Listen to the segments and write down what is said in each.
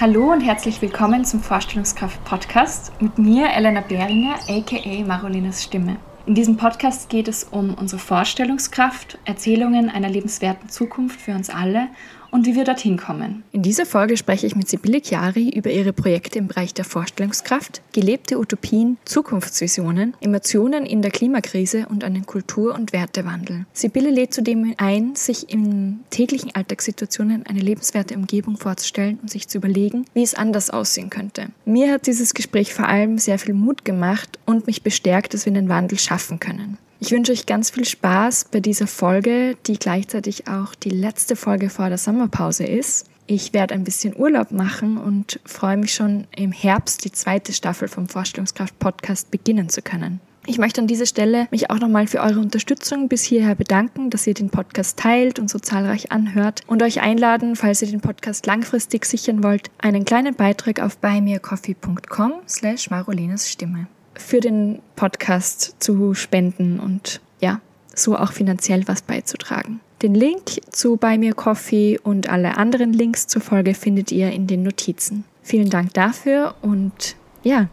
Hallo und herzlich willkommen zum Vorstellungskraft Podcast mit mir, Elena Behringer, aka Marolinas Stimme. In diesem Podcast geht es um unsere Vorstellungskraft, Erzählungen einer lebenswerten Zukunft für uns alle und wie wir dorthin kommen. In dieser Folge spreche ich mit Sibylle Chiari über ihre Projekte im Bereich der Vorstellungskraft, gelebte Utopien, Zukunftsvisionen, Emotionen in der Klimakrise und einen Kultur- und Wertewandel. Sibylle lädt zudem ein, sich in täglichen Alltagssituationen eine lebenswerte Umgebung vorzustellen und sich zu überlegen, wie es anders aussehen könnte. Mir hat dieses Gespräch vor allem sehr viel Mut gemacht und mich bestärkt, dass wir den Wandel schaffen können. Ich wünsche euch ganz viel Spaß bei dieser Folge, die gleichzeitig auch die letzte Folge vor der Sommerpause ist. Ich werde ein bisschen Urlaub machen und freue mich schon im Herbst die zweite Staffel vom Vorstellungskraft Podcast beginnen zu können. Ich möchte an dieser Stelle mich auch nochmal für eure Unterstützung bis hierher bedanken, dass ihr den Podcast teilt und so zahlreich anhört und euch einladen, falls ihr den Podcast langfristig sichern wollt, einen kleinen Beitrag auf buymeacoffee.com slash Marolinas Stimme für den Podcast zu spenden und ja, so auch finanziell was beizutragen. Den Link zu Buy Me Coffee und alle anderen Links zur Folge findet ihr in den Notizen. Vielen Dank dafür und ja,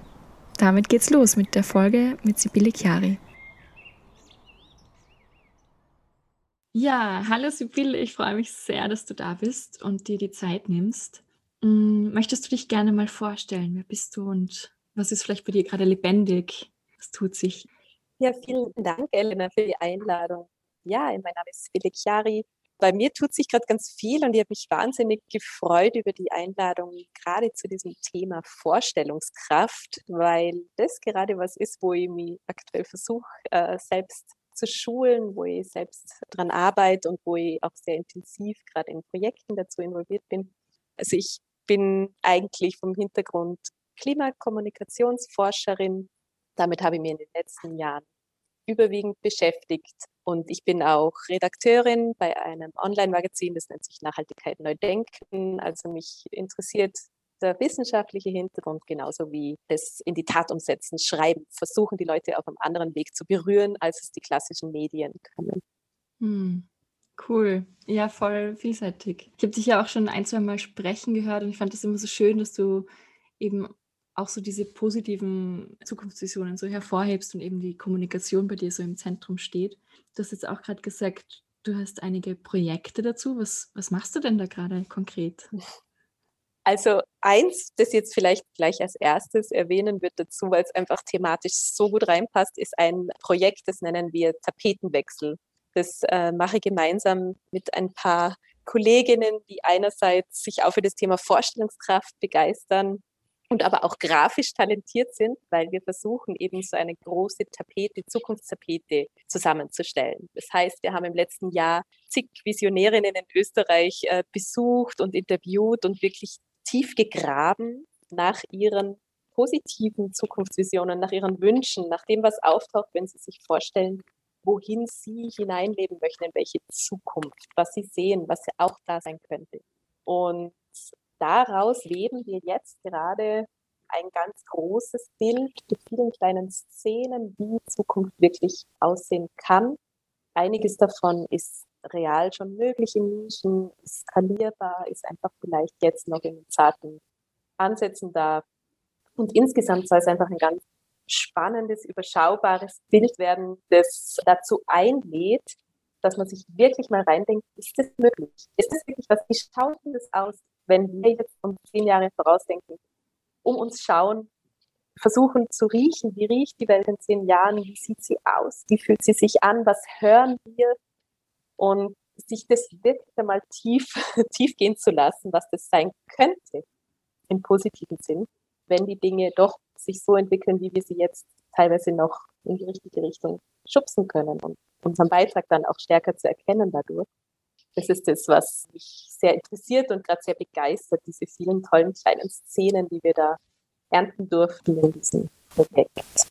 damit geht's los mit der Folge mit Sibylle Chiari. Ja, hallo Sibylle, ich freue mich sehr, dass du da bist und dir die Zeit nimmst. Mm, möchtest du dich gerne mal vorstellen? Wer bist du und was ist vielleicht bei dir gerade lebendig? Was tut sich? Ja, vielen Dank, Elena, für die Einladung. Ja, mein Name ist Felix Chiari. Bei mir tut sich gerade ganz viel und ich habe mich wahnsinnig gefreut über die Einladung gerade zu diesem Thema Vorstellungskraft, weil das gerade was ist, wo ich mich aktuell versuche, äh, selbst zu schulen, wo ich selbst dran arbeite und wo ich auch sehr intensiv gerade in Projekten dazu involviert bin. Also ich bin eigentlich vom Hintergrund Klimakommunikationsforscherin. Damit habe ich mich in den letzten Jahren überwiegend beschäftigt. Und ich bin auch Redakteurin bei einem Online-Magazin, das nennt sich Nachhaltigkeit neu denken. Also mich interessiert der wissenschaftliche Hintergrund genauso wie das in die Tat umsetzen, schreiben, versuchen die Leute auf einem anderen Weg zu berühren, als es die klassischen Medien können. Hm. Cool, ja, voll vielseitig. Ich habe dich ja auch schon ein, zwei Mal sprechen gehört und ich fand das immer so schön, dass du eben auch so diese positiven Zukunftsvisionen so hervorhebst und eben die Kommunikation bei dir so im Zentrum steht. Du hast jetzt auch gerade gesagt, du hast einige Projekte dazu. Was, was machst du denn da gerade konkret? Also eins, das jetzt vielleicht gleich als erstes erwähnen wird dazu, weil es einfach thematisch so gut reinpasst, ist ein Projekt, das nennen wir Tapetenwechsel. Das äh, mache ich gemeinsam mit ein paar Kolleginnen, die einerseits sich auch für das Thema Vorstellungskraft begeistern und aber auch grafisch talentiert sind, weil wir versuchen eben so eine große Tapete, Zukunftstapete zusammenzustellen. Das heißt, wir haben im letzten Jahr zig Visionärinnen in Österreich äh, besucht und interviewt und wirklich tief gegraben nach ihren positiven Zukunftsvisionen, nach ihren Wünschen, nach dem, was auftaucht, wenn sie sich vorstellen, wohin sie hineinleben möchten, in welche Zukunft, was sie sehen, was auch da sein könnte. Und daraus leben wir jetzt gerade ein ganz großes Bild mit vielen kleinen Szenen, wie Zukunft wirklich aussehen kann. Einiges davon ist real schon möglich in Nischen, skalierbar, ist einfach vielleicht jetzt noch in zarten Ansätzen da. Und insgesamt soll es einfach ein ganz spannendes, überschaubares Bild werden, das dazu einlädt, dass man sich wirklich mal reindenkt, ist das möglich? Ist das wirklich was? Wie schaut denn das aus? wenn wir jetzt um zehn Jahre vorausdenken, um uns schauen, versuchen zu riechen, wie riecht die Welt in zehn Jahren, wie sieht sie aus, wie fühlt sie sich an, was hören wir und sich das wirklich einmal tief, tief gehen zu lassen, was das sein könnte im positiven Sinn, wenn die Dinge doch sich so entwickeln, wie wir sie jetzt teilweise noch in die richtige Richtung schubsen können und unseren Beitrag dann auch stärker zu erkennen dadurch das ist das, was mich sehr interessiert und gerade sehr begeistert, diese vielen tollen kleinen Szenen, die wir da ernten durften in diesem Projekt.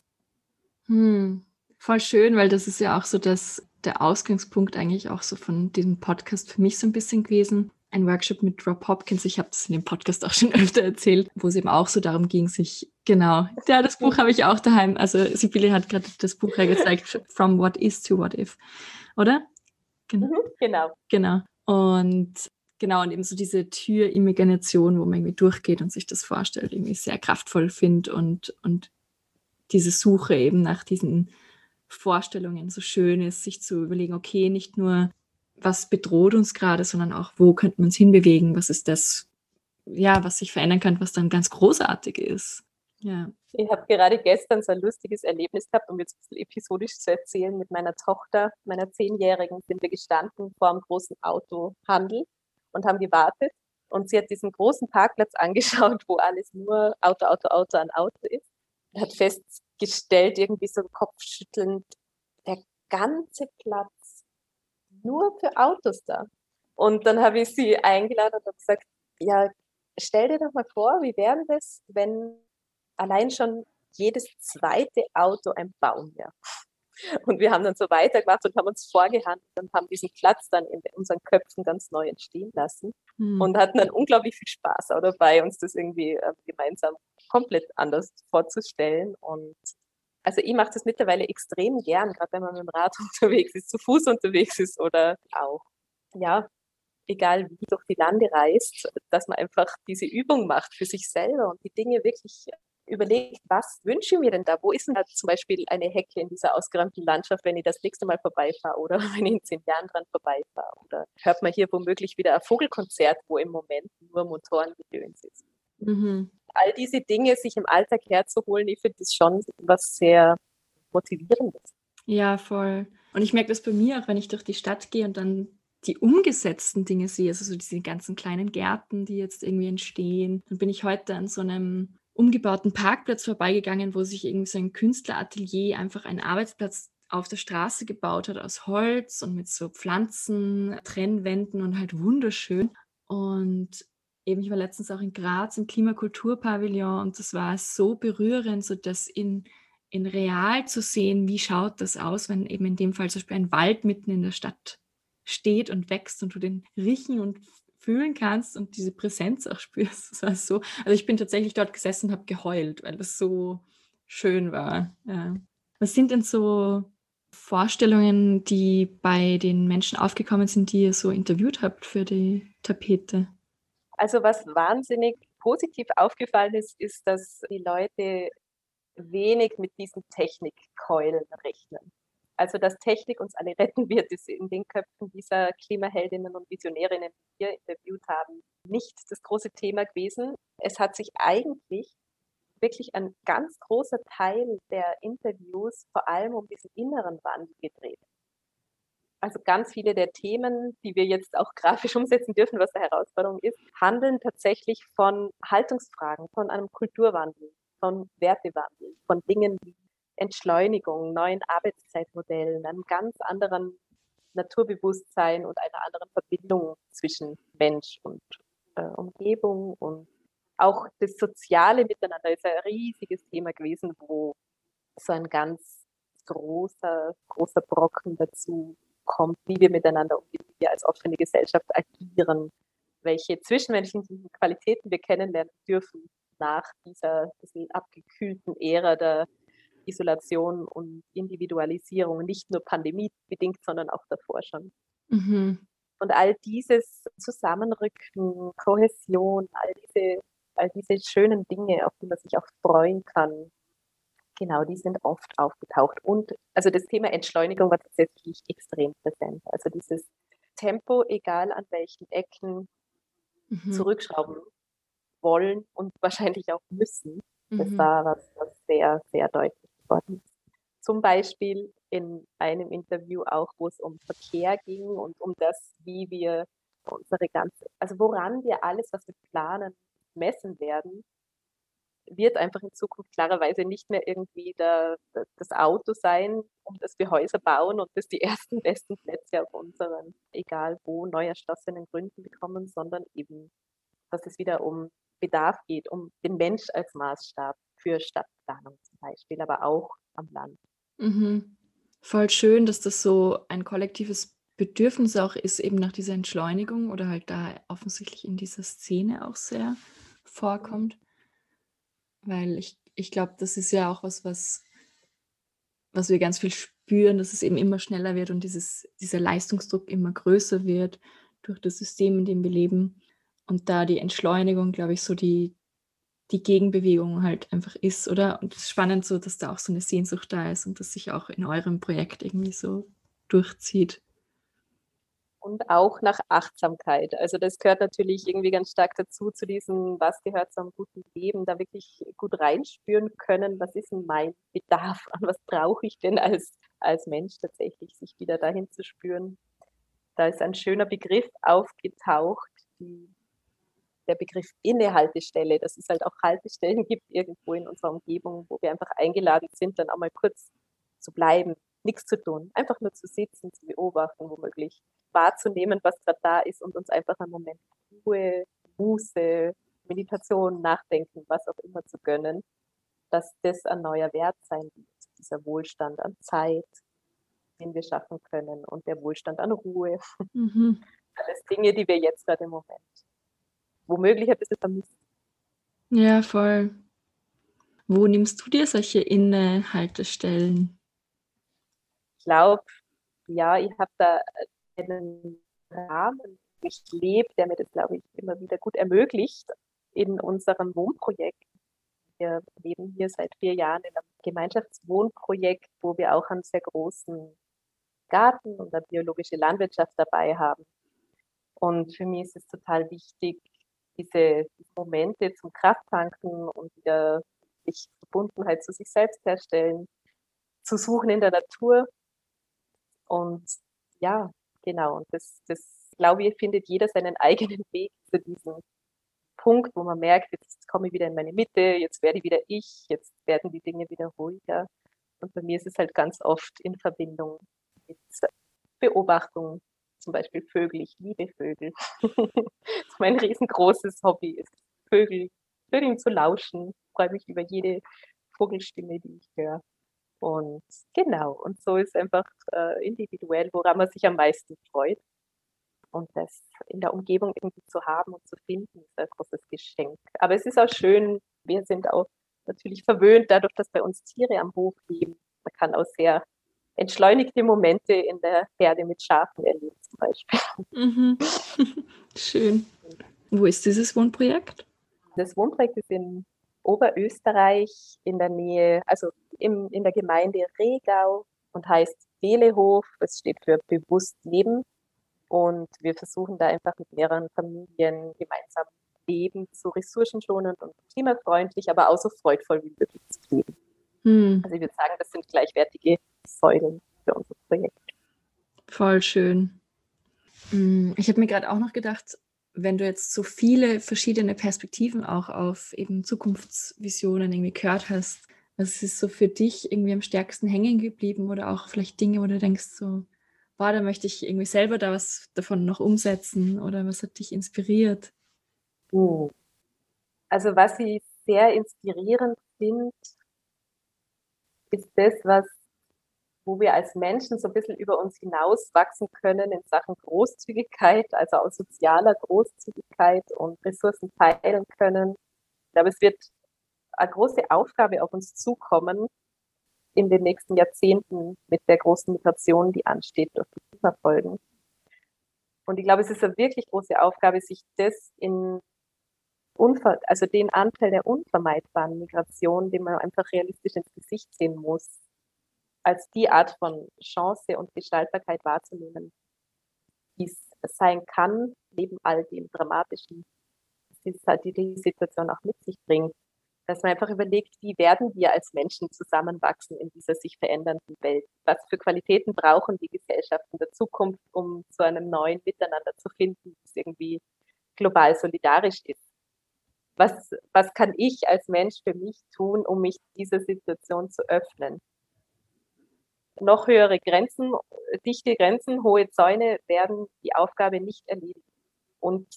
Hm, voll schön, weil das ist ja auch so das, der Ausgangspunkt eigentlich auch so von diesem Podcast für mich so ein bisschen gewesen. Ein Workshop mit Rob Hopkins, ich habe das in dem Podcast auch schon öfter erzählt, wo es eben auch so darum ging, sich, genau, ja, das Buch habe ich auch daheim, also Sibylle hat gerade das Buch hergezeigt, From What Is to What If, oder? Genau. Genau. Genau. Und Genau, und eben so diese Tür-Imagination, wo man irgendwie durchgeht und sich das vorstellt, irgendwie sehr kraftvoll finde und, und diese Suche eben nach diesen Vorstellungen so schön ist, sich zu überlegen, okay, nicht nur, was bedroht uns gerade, sondern auch, wo könnte man es hinbewegen, was ist das, ja, was sich verändern kann, was dann ganz großartig ist. Ja. Ich habe gerade gestern so ein lustiges Erlebnis gehabt, um jetzt ein bisschen episodisch zu erzählen. Mit meiner Tochter, meiner Zehnjährigen, sind wir gestanden vor einem großen Autohandel und haben gewartet. Und sie hat diesen großen Parkplatz angeschaut, wo alles nur Auto, Auto, Auto an Auto ist. Und hat festgestellt, irgendwie so kopfschüttelnd, der ganze Platz nur für Autos da. Und dann habe ich sie eingeladen und habe gesagt, ja, stell dir doch mal vor, wie wäre das, wenn allein schon jedes zweite Auto ein Baum wäre. Und wir haben dann so weitergemacht und haben uns vorgehandelt und haben diesen Platz dann in unseren Köpfen ganz neu entstehen lassen hm. und hatten dann unglaublich viel Spaß auch dabei, uns das irgendwie äh, gemeinsam komplett anders vorzustellen. Und also ich mache das mittlerweile extrem gern, gerade wenn man mit dem Rad unterwegs ist, zu Fuß unterwegs ist oder auch, ja, egal wie durch die Lande reist, dass man einfach diese Übung macht für sich selber und die Dinge wirklich überlegt, was wünsche ich mir denn da? Wo ist denn da zum Beispiel eine Hecke in dieser ausgeräumten Landschaft, wenn ich das nächste Mal vorbeifahre oder wenn ich in zehn Jahren dran vorbeifahre? Oder hört man hier womöglich wieder ein Vogelkonzert, wo im Moment nur Motorengedöns ist? Mhm. All diese Dinge sich im Alltag herzuholen, ich finde das schon was sehr motivierendes. Ja, voll. Und ich merke das bei mir auch, wenn ich durch die Stadt gehe und dann die umgesetzten Dinge sehe, also so diese ganzen kleinen Gärten, die jetzt irgendwie entstehen. Dann bin ich heute an so einem umgebauten Parkplatz vorbeigegangen, wo sich irgendwie so ein Künstleratelier einfach einen Arbeitsplatz auf der Straße gebaut hat aus Holz und mit so Pflanzen, Trennwänden und halt wunderschön. Und eben, ich war letztens auch in Graz im Klimakulturpavillon und das war so berührend, so das in, in real zu sehen, wie schaut das aus, wenn eben in dem Fall zum Beispiel ein Wald mitten in der Stadt steht und wächst und du den riechen und fühlen kannst und diese Präsenz auch spürst. Das war so. Also ich bin tatsächlich dort gesessen und habe geheult, weil das so schön war. Ja. Was sind denn so Vorstellungen, die bei den Menschen aufgekommen sind, die ihr so interviewt habt für die Tapete? Also was wahnsinnig positiv aufgefallen ist, ist, dass die Leute wenig mit diesen Technikkeulen rechnen. Also, dass Technik uns alle retten wird, ist in den Köpfen dieser Klimaheldinnen und Visionärinnen, die wir interviewt haben, nicht das große Thema gewesen. Es hat sich eigentlich wirklich ein ganz großer Teil der Interviews vor allem um diesen inneren Wandel gedreht. Also ganz viele der Themen, die wir jetzt auch grafisch umsetzen dürfen, was eine Herausforderung ist, handeln tatsächlich von Haltungsfragen, von einem Kulturwandel, von Wertewandel, von Dingen wie Entschleunigung, neuen Arbeitszeitmodellen, einem ganz anderen Naturbewusstsein und einer anderen Verbindung zwischen Mensch und äh, Umgebung und auch das soziale Miteinander. Ist ein riesiges Thema gewesen, wo so ein ganz großer, großer Brocken dazu kommt, wie wir miteinander umgehen, wie wir als offene Gesellschaft agieren, welche zwischenmenschlichen Qualitäten wir kennenlernen dürfen nach dieser abgekühlten Ära der Isolation und Individualisierung, nicht nur pandemiebedingt, sondern auch davor schon. Mhm. Und all dieses Zusammenrücken, Kohäsion, all diese, all diese schönen Dinge, auf die man sich auch freuen kann, genau, die sind oft aufgetaucht. Und also das Thema Entschleunigung war tatsächlich extrem präsent. Also dieses Tempo, egal an welchen Ecken, mhm. zurückschrauben wollen und wahrscheinlich auch müssen. Das mhm. war was, was sehr, sehr deutlich worden Zum Beispiel in einem Interview auch, wo es um Verkehr ging und um das, wie wir unsere ganze, also woran wir alles, was wir planen, messen werden, wird einfach in Zukunft klarerweise nicht mehr irgendwie der, das Auto sein, um das wir Häuser bauen und das die ersten besten Plätze auf unseren, egal wo, neu erschlossenen Gründen bekommen, sondern eben, dass es wieder um Bedarf geht, um den Mensch als Maßstab für Stadtplanung zum Beispiel, aber auch am Land. Mhm. Voll schön, dass das so ein kollektives Bedürfnis auch ist, eben nach dieser Entschleunigung oder halt da offensichtlich in dieser Szene auch sehr vorkommt. Weil ich, ich glaube, das ist ja auch was, was, was wir ganz viel spüren, dass es eben immer schneller wird und dieses, dieser Leistungsdruck immer größer wird durch das System, in dem wir leben. Und da die Entschleunigung, glaube ich, so die, die Gegenbewegung halt einfach ist, oder? Und es ist spannend so, dass da auch so eine Sehnsucht da ist und das sich auch in eurem Projekt irgendwie so durchzieht und auch nach Achtsamkeit. Also das gehört natürlich irgendwie ganz stark dazu, zu diesem, was gehört zu einem guten Leben, da wirklich gut reinspüren können, was ist denn mein Bedarf, an was brauche ich denn als, als Mensch tatsächlich, sich wieder dahin zu spüren. Da ist ein schöner Begriff aufgetaucht, die, der Begriff Innehaltestelle, dass es halt auch Haltestellen gibt irgendwo in unserer Umgebung, wo wir einfach eingeladen sind, dann auch mal kurz zu bleiben, nichts zu tun, einfach nur zu sitzen, zu beobachten, womöglich wahrzunehmen, was gerade da ist und uns einfach einen Moment Ruhe, Muße, Meditation, Nachdenken, was auch immer zu gönnen, dass das ein neuer Wert sein wird, dieser Wohlstand an Zeit, den wir schaffen können und der Wohlstand an Ruhe. Mhm. Alles Dinge, die wir jetzt gerade im Moment womöglich ein bisschen vermissen. Ja, voll. Wo nimmst du dir solche Innehaltestellen? Ich glaube, ja, ich habe da einen Rahmen durchlebt, der mir das, glaube ich, immer wieder gut ermöglicht in unserem Wohnprojekt. Wir leben hier seit vier Jahren in einem Gemeinschaftswohnprojekt, wo wir auch einen sehr großen Garten und eine biologische Landwirtschaft dabei haben. Und für mich ist es total wichtig, diese Momente zum Krafttanken und wieder sich Verbundenheit zu sich selbst herstellen, zu suchen in der Natur. Und ja, Genau, und das, das glaube ich, findet jeder seinen eigenen Weg zu diesem Punkt, wo man merkt, jetzt komme ich wieder in meine Mitte, jetzt werde ich wieder ich, jetzt werden die Dinge wieder ruhiger. Und bei mir ist es halt ganz oft in Verbindung mit Beobachtung, zum Beispiel Vögel. Ich liebe Vögel. mein riesengroßes Hobby ist Vögel, Vögeln zu lauschen. Ich freue mich über jede Vogelstimme, die ich höre. Und genau, und so ist einfach äh, individuell, woran man sich am meisten freut. Und das in der Umgebung irgendwie zu haben und zu finden, ist ein großes Geschenk. Aber es ist auch schön, wir sind auch natürlich verwöhnt dadurch, dass bei uns Tiere am Hof leben. Man kann auch sehr entschleunigte Momente in der Herde mit Schafen erleben, zum Beispiel. Mhm. Schön. Wo ist dieses Wohnprojekt? Das Wohnprojekt ist in Oberösterreich in der Nähe, also im, in der Gemeinde Regau und heißt Belehof. Es steht für bewusst leben. Und wir versuchen da einfach mit mehreren Familien gemeinsam leben, so ressourcenschonend und klimafreundlich, aber auch so freudvoll wie möglich zu leben. Hm. Also ich würde sagen, das sind gleichwertige Säulen für unser Projekt. Voll schön. Hm, ich habe mir gerade auch noch gedacht, wenn du jetzt so viele verschiedene Perspektiven auch auf eben Zukunftsvisionen irgendwie gehört hast, was ist so für dich irgendwie am stärksten hängen geblieben oder auch vielleicht Dinge, wo du denkst so, boah, da möchte ich irgendwie selber da was davon noch umsetzen oder was hat dich inspiriert? Oh. Also was ich sehr inspirierend finde, ist das, was wo wir als Menschen so ein bisschen über uns hinaus wachsen können in Sachen Großzügigkeit, also aus sozialer Großzügigkeit und Ressourcen teilen können. Ich glaube, es wird eine große Aufgabe auf uns zukommen in den nächsten Jahrzehnten mit der großen Migration, die ansteht durch die Klimafolgen. Und ich glaube, es ist eine wirklich große Aufgabe, sich das in also den Anteil der unvermeidbaren Migration, den man einfach realistisch ins Gesicht sehen muss, als die Art von Chance und Gestaltbarkeit wahrzunehmen, die es sein kann, neben all dem Dramatischen, die halt die Situation auch mit sich bringt. Dass man einfach überlegt, wie werden wir als Menschen zusammenwachsen in dieser sich verändernden Welt? Was für Qualitäten brauchen die Gesellschaften der Zukunft, um zu einem neuen Miteinander zu finden, das irgendwie global solidarisch ist? Was, was kann ich als Mensch für mich tun, um mich dieser Situation zu öffnen? Noch höhere Grenzen, dichte Grenzen, hohe Zäune werden die Aufgabe nicht erledigen. Und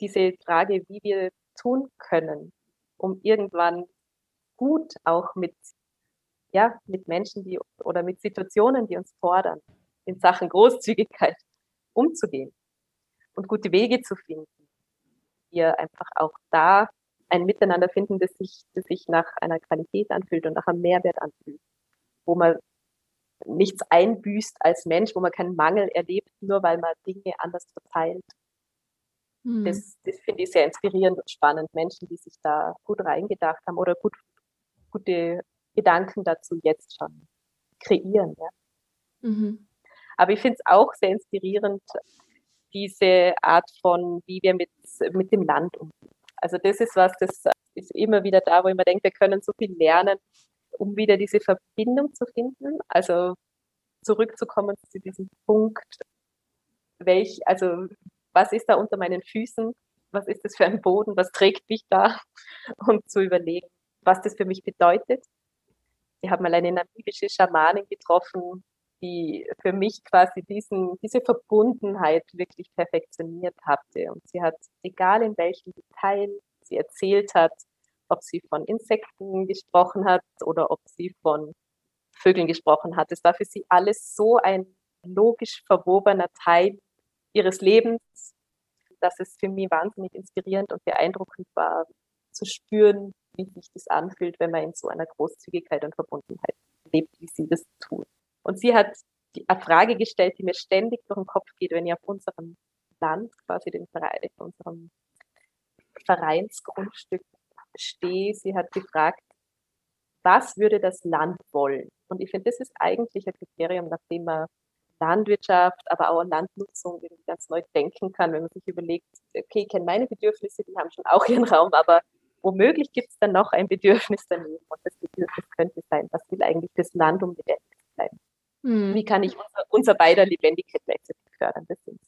diese Frage, wie wir tun können, um irgendwann gut auch mit, ja, mit Menschen, die oder mit Situationen, die uns fordern, in Sachen Großzügigkeit umzugehen und gute Wege zu finden. Wir einfach auch da ein Miteinander finden, das sich, das sich nach einer Qualität anfühlt und nach einem Mehrwert anfühlt, wo man nichts einbüßt als Mensch, wo man keinen Mangel erlebt, nur weil man Dinge anders verteilt. Hm. Das, das finde ich sehr inspirierend und spannend. Menschen, die sich da gut reingedacht haben oder gut, gute Gedanken dazu jetzt schon kreieren. Ja. Mhm. Aber ich finde es auch sehr inspirierend, diese Art von, wie wir mit, mit dem Land umgehen. Also das ist was, das ist immer wieder da, wo ich mir denke, wir können so viel lernen, um wieder diese Verbindung zu finden. Also zurückzukommen zu diesem Punkt, welch, also was ist da unter meinen Füßen? Was ist das für ein Boden? Was trägt mich da? Und zu überlegen, was das für mich bedeutet. Ich habe mal eine namibische Schamanin getroffen, die für mich quasi diesen, diese Verbundenheit wirklich perfektioniert hatte. Und sie hat, egal in welchem Detail sie erzählt hat, ob sie von Insekten gesprochen hat oder ob sie von Vögeln gesprochen hat. Es war für sie alles so ein logisch verwobener Teil ihres Lebens, dass es für mich wahnsinnig inspirierend und beeindruckend war, zu spüren, wie sich das anfühlt, wenn man in so einer Großzügigkeit und Verbundenheit lebt, wie sie das tut. Und sie hat die eine Frage gestellt, die mir ständig durch den Kopf geht, wenn ich auf unserem Land, quasi den Verein, unserem Vereinsgrundstück stehe. Sie hat gefragt, was würde das Land wollen? Und ich finde, das ist eigentlich ein Kriterium, nach dem man Landwirtschaft, aber auch Landnutzung ganz neu denken kann, wenn man sich überlegt, okay, ich kenne meine Bedürfnisse, die haben schon auch ihren Raum, aber womöglich gibt es dann noch ein Bedürfnis daneben. Und das Bedürfnis könnte sein, was will eigentlich das Land, um lebendig bleiben? Hm. Wie kann ich unser, unser beider Lebendigkeit gleichzeitig fördern? Das sind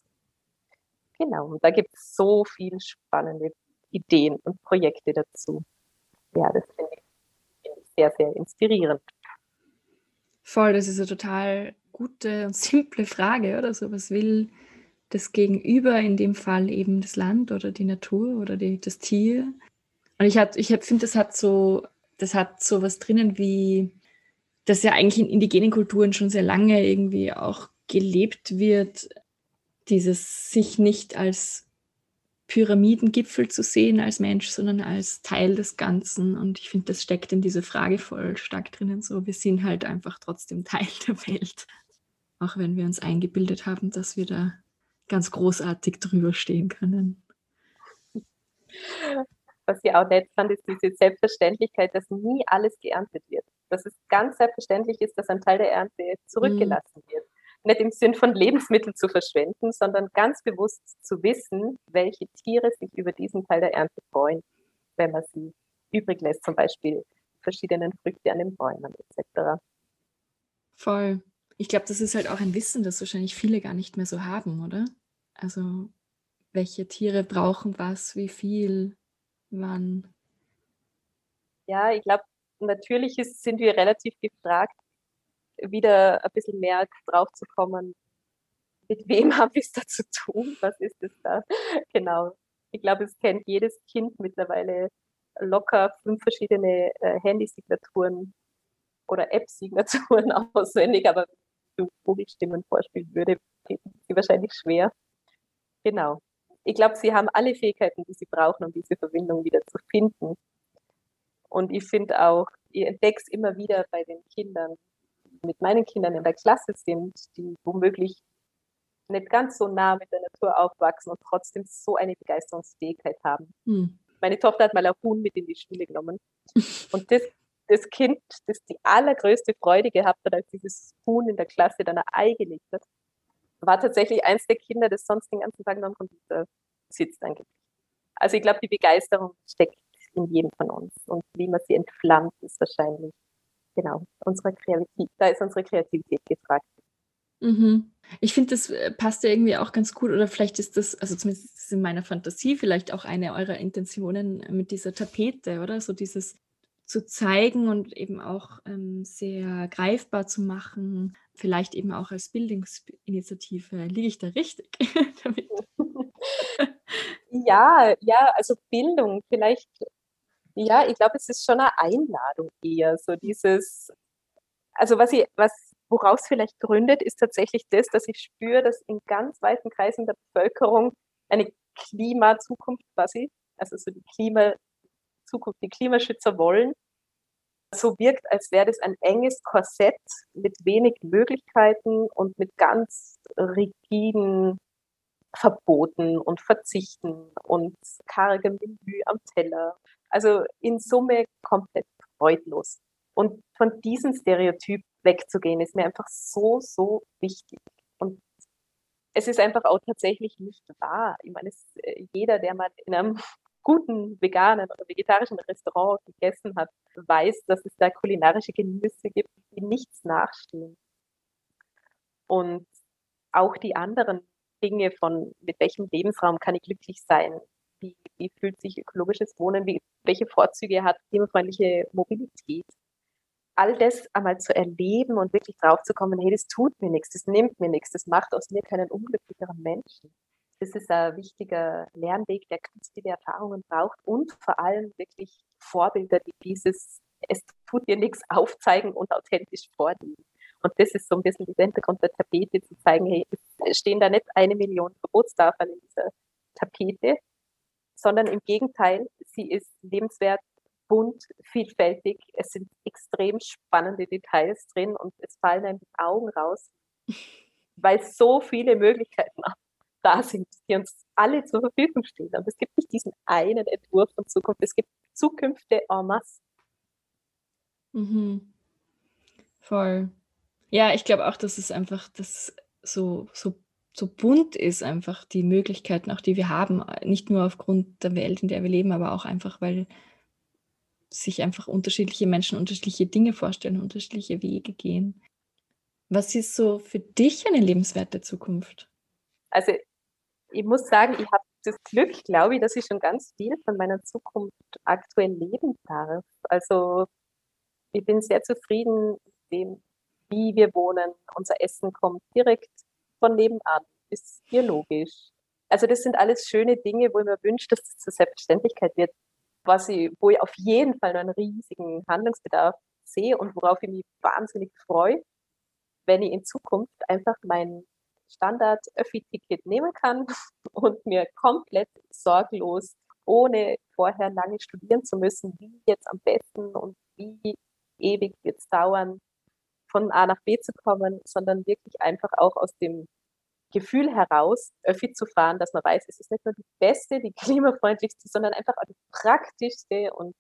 Genau, und da gibt es so viele spannende Ideen und Projekte dazu. Ja, das finde ich, find ich sehr, sehr inspirierend. Voll, das ist eine total gute und simple Frage, oder so. Was will das Gegenüber, in dem Fall eben das Land oder die Natur oder die, das Tier? Und ich, ich finde, das hat so, das hat so was drinnen wie das ja eigentlich in indigenen Kulturen schon sehr lange irgendwie auch gelebt wird, dieses sich nicht als Pyramidengipfel zu sehen als Mensch, sondern als Teil des Ganzen. Und ich finde, das steckt in dieser Frage voll stark drinnen. So, wir sind halt einfach trotzdem Teil der Welt. Auch wenn wir uns eingebildet haben, dass wir da ganz großartig drüber stehen können. Was ich auch nett fand, ist diese Selbstverständlichkeit, dass nie alles geerntet wird dass es ganz selbstverständlich ist, dass ein Teil der Ernte zurückgelassen mhm. wird. Nicht im Sinn von Lebensmitteln zu verschwenden, sondern ganz bewusst zu wissen, welche Tiere sich über diesen Teil der Ernte freuen, wenn man sie übrig lässt, zum Beispiel verschiedenen Früchte an den Bäumen etc. Voll. Ich glaube, das ist halt auch ein Wissen, das wahrscheinlich viele gar nicht mehr so haben, oder? Also, welche Tiere brauchen was, wie viel, wann. Ja, ich glaube, natürlich ist, sind wir relativ gefragt, wieder ein bisschen mehr drauf zu kommen, mit wem haben wir es da zu tun, was ist es da? Genau. Ich glaube, es kennt jedes Kind mittlerweile locker fünf verschiedene äh, Handysignaturen oder App-Signaturen auswendig, aber wenn Vogelstimmen vorspielen würde, sie wahrscheinlich schwer. Genau. Ich glaube, sie haben alle Fähigkeiten, die sie brauchen, um diese Verbindung wieder zu finden. Und ich finde auch, ich entdecke es immer wieder bei den Kindern, mit meinen Kindern in der Klasse sind, die womöglich nicht ganz so nah mit der Natur aufwachsen und trotzdem so eine Begeisterungsfähigkeit haben. Hm. Meine Tochter hat mal ein Huhn mit in die Schule genommen. Und das, das Kind, das die allergrößte Freude gehabt hat, als dieses Huhn in der Klasse dann ein Ei gelegt hat, war tatsächlich eins der Kinder, das sonst den ganzen Tag am Computer sitzt. Also ich glaube, die Begeisterung steckt in jedem von uns. Und wie man sie entflammt, ist wahrscheinlich, genau, unsere Kreativität, da ist unsere Kreativität gefragt. Mhm. Ich finde, das äh, passt ja irgendwie auch ganz gut, oder vielleicht ist das, also zumindest in meiner Fantasie, vielleicht auch eine eurer Intentionen mit dieser Tapete, oder? So dieses zu zeigen und eben auch ähm, sehr greifbar zu machen, vielleicht eben auch als Bildungsinitiative. Liege ich da richtig damit? Ja, ja, also Bildung, vielleicht ja, ich glaube, es ist schon eine Einladung eher, so dieses, also was ich, was, woraus vielleicht gründet, ist tatsächlich das, dass ich spüre, dass in ganz weiten Kreisen der Bevölkerung eine Klimazukunft quasi, also so die Klimazukunft, die Klimaschützer wollen, so wirkt, als wäre das ein enges Korsett mit wenig Möglichkeiten und mit ganz rigiden Verboten und Verzichten und kargem Menü am Teller. Also in Summe komplett freudlos. Und von diesem Stereotyp wegzugehen, ist mir einfach so, so wichtig. Und es ist einfach auch tatsächlich nicht wahr. Ich meine, es, äh, jeder, der mal in einem guten veganen oder vegetarischen Restaurant gegessen hat, weiß, dass es da kulinarische Genüsse gibt, die nichts nachstehen. Und auch die anderen Dinge von, mit welchem Lebensraum kann ich glücklich sein? Wie, wie fühlt sich ökologisches Wohnen? Wie, welche Vorzüge hat klimafreundliche Mobilität? All das einmal zu erleben und wirklich drauf zu kommen, hey, das tut mir nichts, das nimmt mir nichts, das macht aus mir keinen unglücklicheren Menschen. Das ist ein wichtiger Lernweg, der ganz viele Erfahrungen braucht und vor allem wirklich Vorbilder, die dieses Es tut dir nichts aufzeigen und authentisch vorleben. Und das ist so ein bisschen der Hintergrund der Tapete, zu zeigen, hey, es stehen da nicht eine Million Verbotstafeln in dieser Tapete, sondern im Gegenteil, sie ist lebenswert, bunt, vielfältig. Es sind extrem spannende Details drin und es fallen einem die Augen raus, weil so viele Möglichkeiten da sind, die uns alle zur Verfügung stehen. Aber es gibt nicht diesen einen Entwurf von Zukunft, es gibt Zukünfte en masse. Mhm. Voll. Ja, ich glaube auch, dass es einfach das so, so, so bunt ist, einfach die Möglichkeiten, auch die wir haben, nicht nur aufgrund der Welt, in der wir leben, aber auch einfach, weil sich einfach unterschiedliche Menschen unterschiedliche Dinge vorstellen, unterschiedliche Wege gehen. Was ist so für dich eine lebenswerte Zukunft? Also ich muss sagen, ich habe das Glück, glaube ich, dass ich schon ganz viel von meiner Zukunft aktuell leben darf. Also ich bin sehr zufrieden dem, wie wir wohnen. Unser Essen kommt direkt von nebenan, ist biologisch. Also das sind alles schöne Dinge, wo ich mir wünsche, dass es zur Selbstverständlichkeit wird. Was ich, wo ich auf jeden Fall noch einen riesigen Handlungsbedarf sehe und worauf ich mich wahnsinnig freue, wenn ich in Zukunft einfach mein Standard-Öffi-Ticket nehmen kann und mir komplett sorglos, ohne vorher lange studieren zu müssen, wie jetzt am besten und wie ewig wird es dauern, von A nach B zu kommen, sondern wirklich einfach auch aus dem Gefühl heraus, Öffi zu fahren, dass man weiß, es ist nicht nur die beste, die klimafreundlichste, sondern einfach auch die praktischste und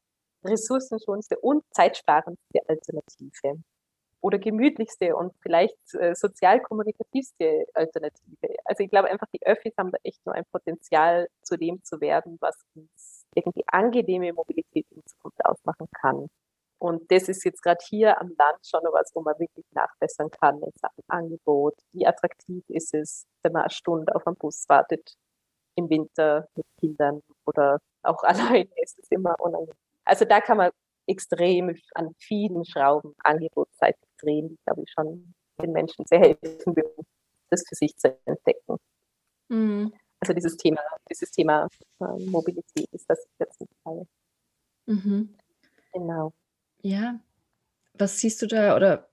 ressourcenschonendste und zeitsparendste Alternative oder gemütlichste und vielleicht äh, sozial-kommunikativste Alternative. Also ich glaube einfach, die Öffis haben da echt nur ein Potenzial, zu dem zu werden, was uns irgendwie angenehme Mobilität in Zukunft ausmachen kann. Und das ist jetzt gerade hier am Land schon was, wo man wirklich nachbessern kann in Sachen Angebot. Wie attraktiv ist es, wenn man eine Stunde auf einen Bus wartet im Winter mit Kindern oder auch alleine ist es immer unangenehm. Also da kann man extrem an vielen Schrauben angebotsseitig drehen, die, glaube ich, schon den Menschen sehr helfen würden, das für sich zu entdecken. Mhm. Also dieses Thema, dieses Thema äh, Mobilität ist das jetzt ein Fall. Mhm. Genau. Ja. Was siehst du da oder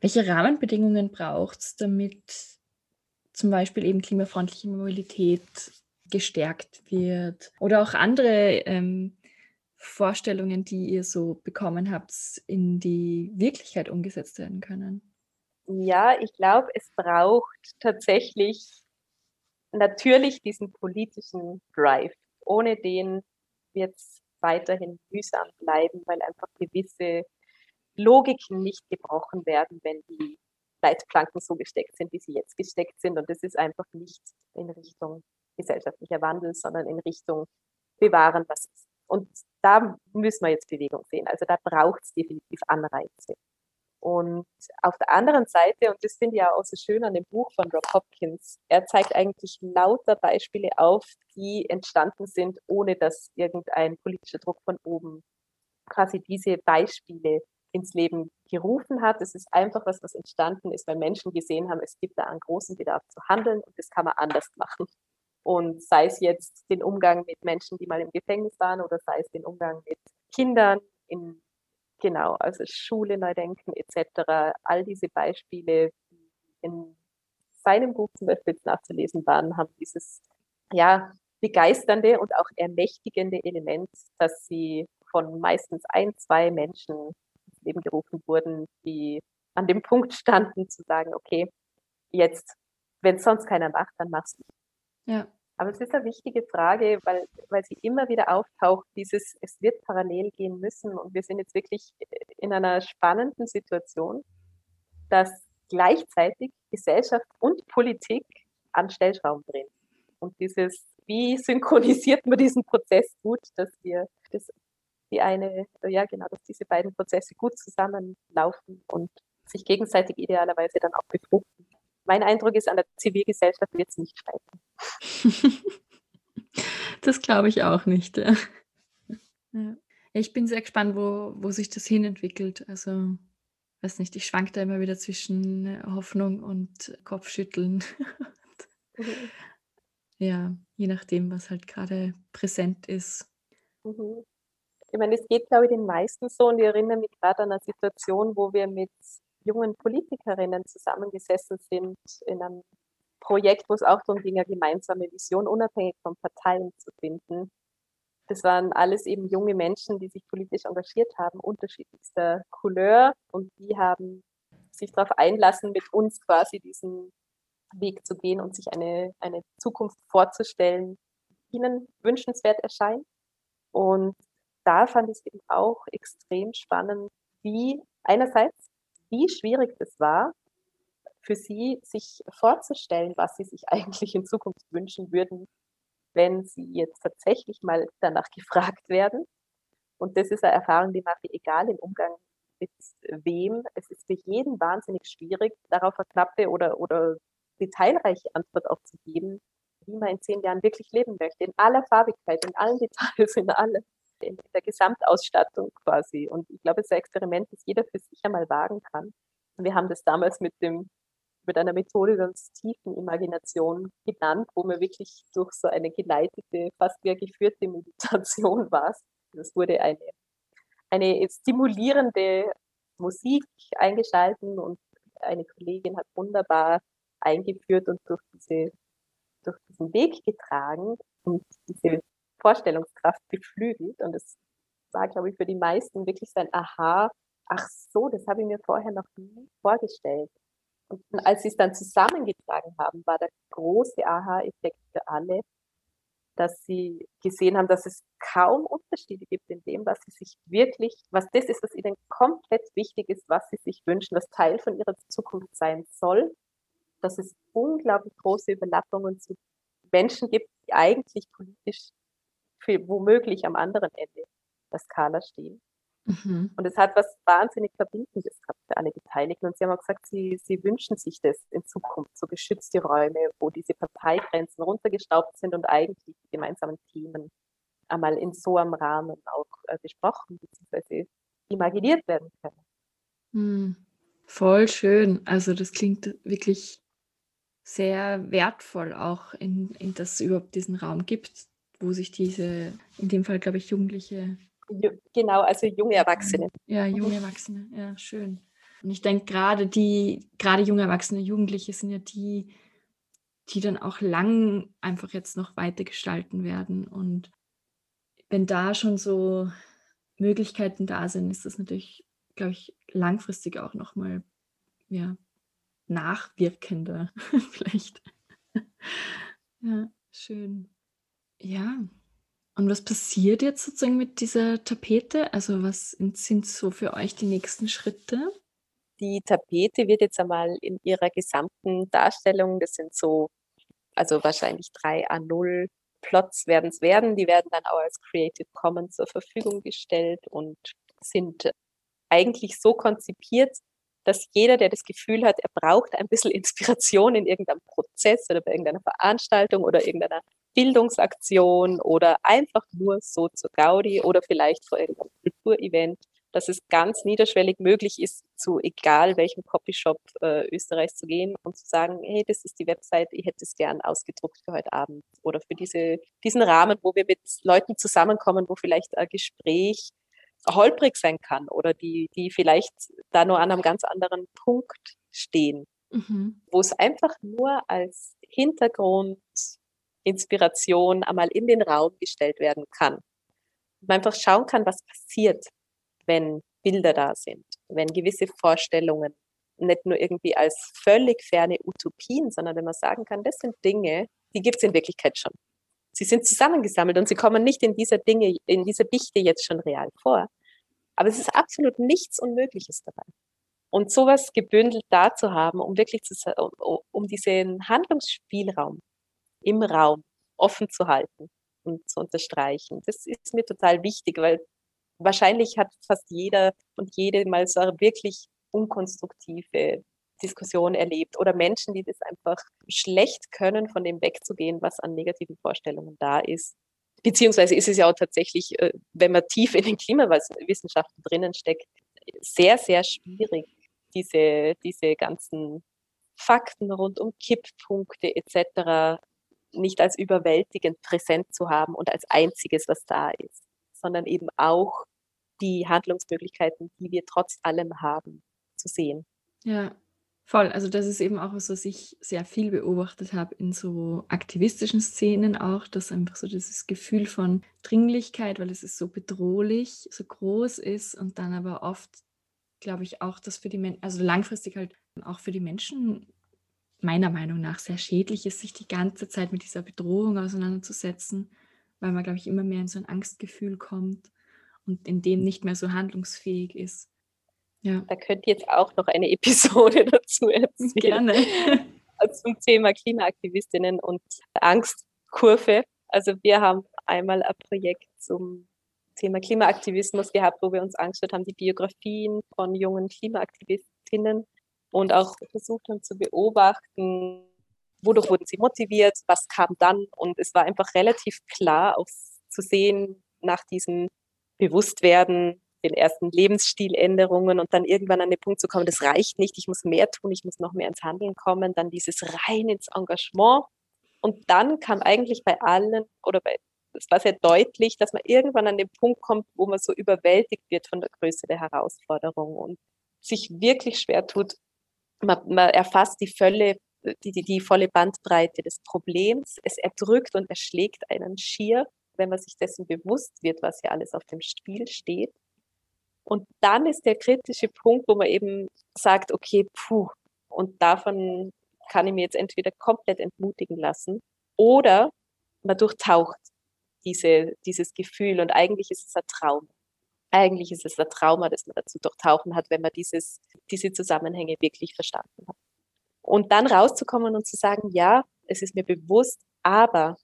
welche Rahmenbedingungen braucht es, damit zum Beispiel eben klimafreundliche Mobilität gestärkt wird? Oder auch andere ähm, Vorstellungen, die ihr so bekommen habt, in die Wirklichkeit umgesetzt werden können? Ja, ich glaube, es braucht tatsächlich natürlich diesen politischen Drive. Ohne den wird es weiterhin mühsam bleiben, weil einfach gewisse Logiken nicht gebrochen werden, wenn die Leitplanken so gesteckt sind, wie sie jetzt gesteckt sind. Und das ist einfach nicht in Richtung gesellschaftlicher Wandel, sondern in Richtung bewahren, was ist. Und da müssen wir jetzt Bewegung sehen. Also da braucht es definitiv Anreize. Und auf der anderen Seite, und das finde ich ja auch so schön an dem Buch von Rob Hopkins, er zeigt eigentlich lauter Beispiele auf, die entstanden sind, ohne dass irgendein politischer Druck von oben quasi diese Beispiele ins Leben gerufen hat. Es ist einfach was, was entstanden ist, weil Menschen gesehen haben, es gibt da einen großen Bedarf zu handeln und das kann man anders machen. Und sei es jetzt den Umgang mit Menschen, die mal im Gefängnis waren, oder sei es den Umgang mit Kindern in Genau, also Schule neu denken etc. All diese Beispiele, die in seinem Buch zum Beispiel nachzulesen waren, haben dieses ja begeisternde und auch ermächtigende Element, dass sie von meistens ein, zwei Menschen Leben gerufen wurden, die an dem Punkt standen, zu sagen, okay, jetzt, wenn es sonst keiner macht, dann machst du. Ja. Aber es ist eine wichtige Frage, weil, weil sie immer wieder auftaucht, dieses, es wird parallel gehen müssen. Und wir sind jetzt wirklich in einer spannenden Situation, dass gleichzeitig Gesellschaft und Politik an Stellschrauben drehen. Und dieses, wie synchronisiert man diesen Prozess gut, dass wir das, die eine, ja genau, dass diese beiden Prozesse gut zusammenlaufen und sich gegenseitig idealerweise dann auch befruchten. Mein Eindruck ist, an der Zivilgesellschaft wird es nicht scheitern. das glaube ich auch nicht. Ja. Ja. Ich bin sehr gespannt, wo, wo sich das hinentwickelt. Also, weiß nicht, ich schwank da immer wieder zwischen Hoffnung und Kopfschütteln. mhm. Ja, je nachdem, was halt gerade präsent ist. Mhm. Ich meine, es geht, glaube ich, den meisten so und ich erinnere mich gerade an eine Situation, wo wir mit jungen Politikerinnen zusammengesessen sind in einem Projekt, wo es auch darum ging, eine gemeinsame Vision unabhängig von Parteien zu finden. Das waren alles eben junge Menschen, die sich politisch engagiert haben, unterschiedlichster Couleur und die haben sich darauf einlassen, mit uns quasi diesen Weg zu gehen und sich eine, eine Zukunft vorzustellen, die ihnen wünschenswert erscheint. Und da fand ich es eben auch extrem spannend, wie einerseits wie schwierig es war, für sie sich vorzustellen, was sie sich eigentlich in Zukunft wünschen würden, wenn sie jetzt tatsächlich mal danach gefragt werden. Und das ist eine Erfahrung, die mache ich egal im Umgang mit wem. Es ist für jeden wahnsinnig schwierig, darauf eine knappe oder, oder detailreiche Antwort auch zu geben, wie man in zehn Jahren wirklich leben möchte. In aller Farbigkeit, in allen Details, in allem in der Gesamtausstattung quasi. Und ich glaube, es ist ein Experiment, das jeder für sich einmal wagen kann. Wir haben das damals mit dem mit einer Methode der tiefen Imagination genannt, wo man wirklich durch so eine geleitete, fast wie eine geführte Meditation war. Es wurde eine, eine stimulierende Musik eingeschalten und eine Kollegin hat wunderbar eingeführt und durch, diese, durch diesen Weg getragen. Und diese Vorstellungskraft beflügelt. Und es war, glaube ich, für die meisten wirklich so ein Aha, ach so, das habe ich mir vorher noch nie vorgestellt. Und als sie es dann zusammengetragen haben, war der große Aha-Effekt für alle, dass sie gesehen haben, dass es kaum Unterschiede gibt in dem, was sie sich wirklich, was das ist, was ihnen komplett wichtig ist, was sie sich wünschen, was Teil von ihrer Zukunft sein soll, dass es unglaublich große Überlappungen zu Menschen gibt, die eigentlich politisch für womöglich am anderen Ende der Skala stehen. Mhm. Und es hat was wahnsinnig Verbindendes gehabt für alle Beteiligten. Und sie haben auch gesagt, sie, sie wünschen sich das in Zukunft, so geschützte Räume, wo diese Parteigrenzen runtergestaubt sind und eigentlich die gemeinsamen Themen einmal in so einem Rahmen auch äh, besprochen bzw. imaginiert werden können. Mhm. Voll schön. Also das klingt wirklich sehr wertvoll auch, in, in dass es überhaupt diesen Raum gibt, wo sich diese, in dem Fall glaube ich, Jugendliche. Genau, also junge Erwachsene. Ja, junge Erwachsene, ja, schön. Und ich denke, gerade die, gerade junge Erwachsene, Jugendliche sind ja die, die dann auch lang einfach jetzt noch weiter gestalten werden. Und wenn da schon so Möglichkeiten da sind, ist das natürlich, glaube ich, langfristig auch nochmal ja, nachwirkender vielleicht. ja, schön. Ja. Und was passiert jetzt sozusagen mit dieser Tapete? Also was sind so für euch die nächsten Schritte? Die Tapete wird jetzt einmal in ihrer gesamten Darstellung, das sind so, also wahrscheinlich drei A0 Plots werden es werden, die werden dann auch als Creative Commons zur Verfügung gestellt und sind eigentlich so konzipiert, dass jeder, der das Gefühl hat, er braucht ein bisschen Inspiration in irgendeinem Prozess oder bei irgendeiner Veranstaltung oder irgendeiner Bildungsaktion oder einfach nur so zur Gaudi oder vielleicht vor irgendeinem Kulturevent, dass es ganz niederschwellig möglich ist, zu egal welchem Copyshop äh, Österreichs zu gehen und zu sagen, hey, das ist die Website, ich hätte es gern ausgedruckt für heute Abend oder für diese, diesen Rahmen, wo wir mit Leuten zusammenkommen, wo vielleicht ein Gespräch holprig sein kann oder die, die vielleicht da nur an einem ganz anderen Punkt stehen, mhm. wo es einfach nur als Hintergrund Inspiration einmal in den Raum gestellt werden kann. Man einfach schauen kann, was passiert, wenn Bilder da sind. wenn gewisse Vorstellungen nicht nur irgendwie als völlig ferne Utopien, sondern wenn man sagen kann, das sind Dinge, die gibt es in Wirklichkeit schon. Sie sind zusammengesammelt und sie kommen nicht in dieser Dinge, in dieser Dichte jetzt schon real vor. Aber es ist absolut nichts Unmögliches dabei. Und sowas gebündelt da zu haben, um wirklich zu, um, um diesen Handlungsspielraum im Raum offen zu halten und zu unterstreichen. Das ist mir total wichtig, weil wahrscheinlich hat fast jeder und jede mal so eine wirklich unkonstruktive Diskussion erlebt oder Menschen, die das einfach schlecht können, von dem wegzugehen, was an negativen Vorstellungen da ist. Beziehungsweise ist es ja auch tatsächlich, äh, wenn man tief in den Klimawissenschaften drinnen steckt, sehr, sehr schwierig, diese, diese ganzen Fakten rund um Kipppunkte etc. nicht als überwältigend präsent zu haben und als einziges, was da ist, sondern eben auch die Handlungsmöglichkeiten, die wir trotz allem haben, zu sehen. Ja, Voll, also das ist eben auch was, was ich sehr viel beobachtet habe in so aktivistischen Szenen auch, dass einfach so dieses Gefühl von Dringlichkeit, weil es ist so bedrohlich, so groß ist und dann aber oft, glaube ich, auch, dass für die Menschen, also langfristig halt auch für die Menschen meiner Meinung nach sehr schädlich ist, sich die ganze Zeit mit dieser Bedrohung auseinanderzusetzen, weil man, glaube ich, immer mehr in so ein Angstgefühl kommt und in dem nicht mehr so handlungsfähig ist. Ja. Da könnt ihr jetzt auch noch eine Episode dazu erzählen. Gerne. Also zum Thema Klimaaktivistinnen und Angstkurve. Also wir haben einmal ein Projekt zum Thema Klimaaktivismus gehabt, wo wir uns angeschaut haben, die Biografien von jungen Klimaaktivistinnen und auch versucht haben zu beobachten, wodurch wurden sie motiviert, was kam dann. Und es war einfach relativ klar auch zu sehen nach diesem Bewusstwerden, den ersten Lebensstiländerungen und dann irgendwann an den Punkt zu kommen, das reicht nicht, ich muss mehr tun, ich muss noch mehr ins Handeln kommen, dann dieses rein ins Engagement. Und dann kam eigentlich bei allen oder bei, es war sehr deutlich, dass man irgendwann an den Punkt kommt, wo man so überwältigt wird von der Größe der Herausforderung und sich wirklich schwer tut. Man, man erfasst die Völle, die, die, die volle Bandbreite des Problems. Es erdrückt und erschlägt einen schier, wenn man sich dessen bewusst wird, was hier alles auf dem Spiel steht. Und dann ist der kritische Punkt, wo man eben sagt, okay, puh, und davon kann ich mir jetzt entweder komplett entmutigen lassen oder man durchtaucht diese, dieses Gefühl und eigentlich ist es ein Traum. Eigentlich ist es ein Trauma, das man dazu durchtauchen hat, wenn man dieses, diese Zusammenhänge wirklich verstanden hat. Und dann rauszukommen und zu sagen, ja, es ist mir bewusst, aber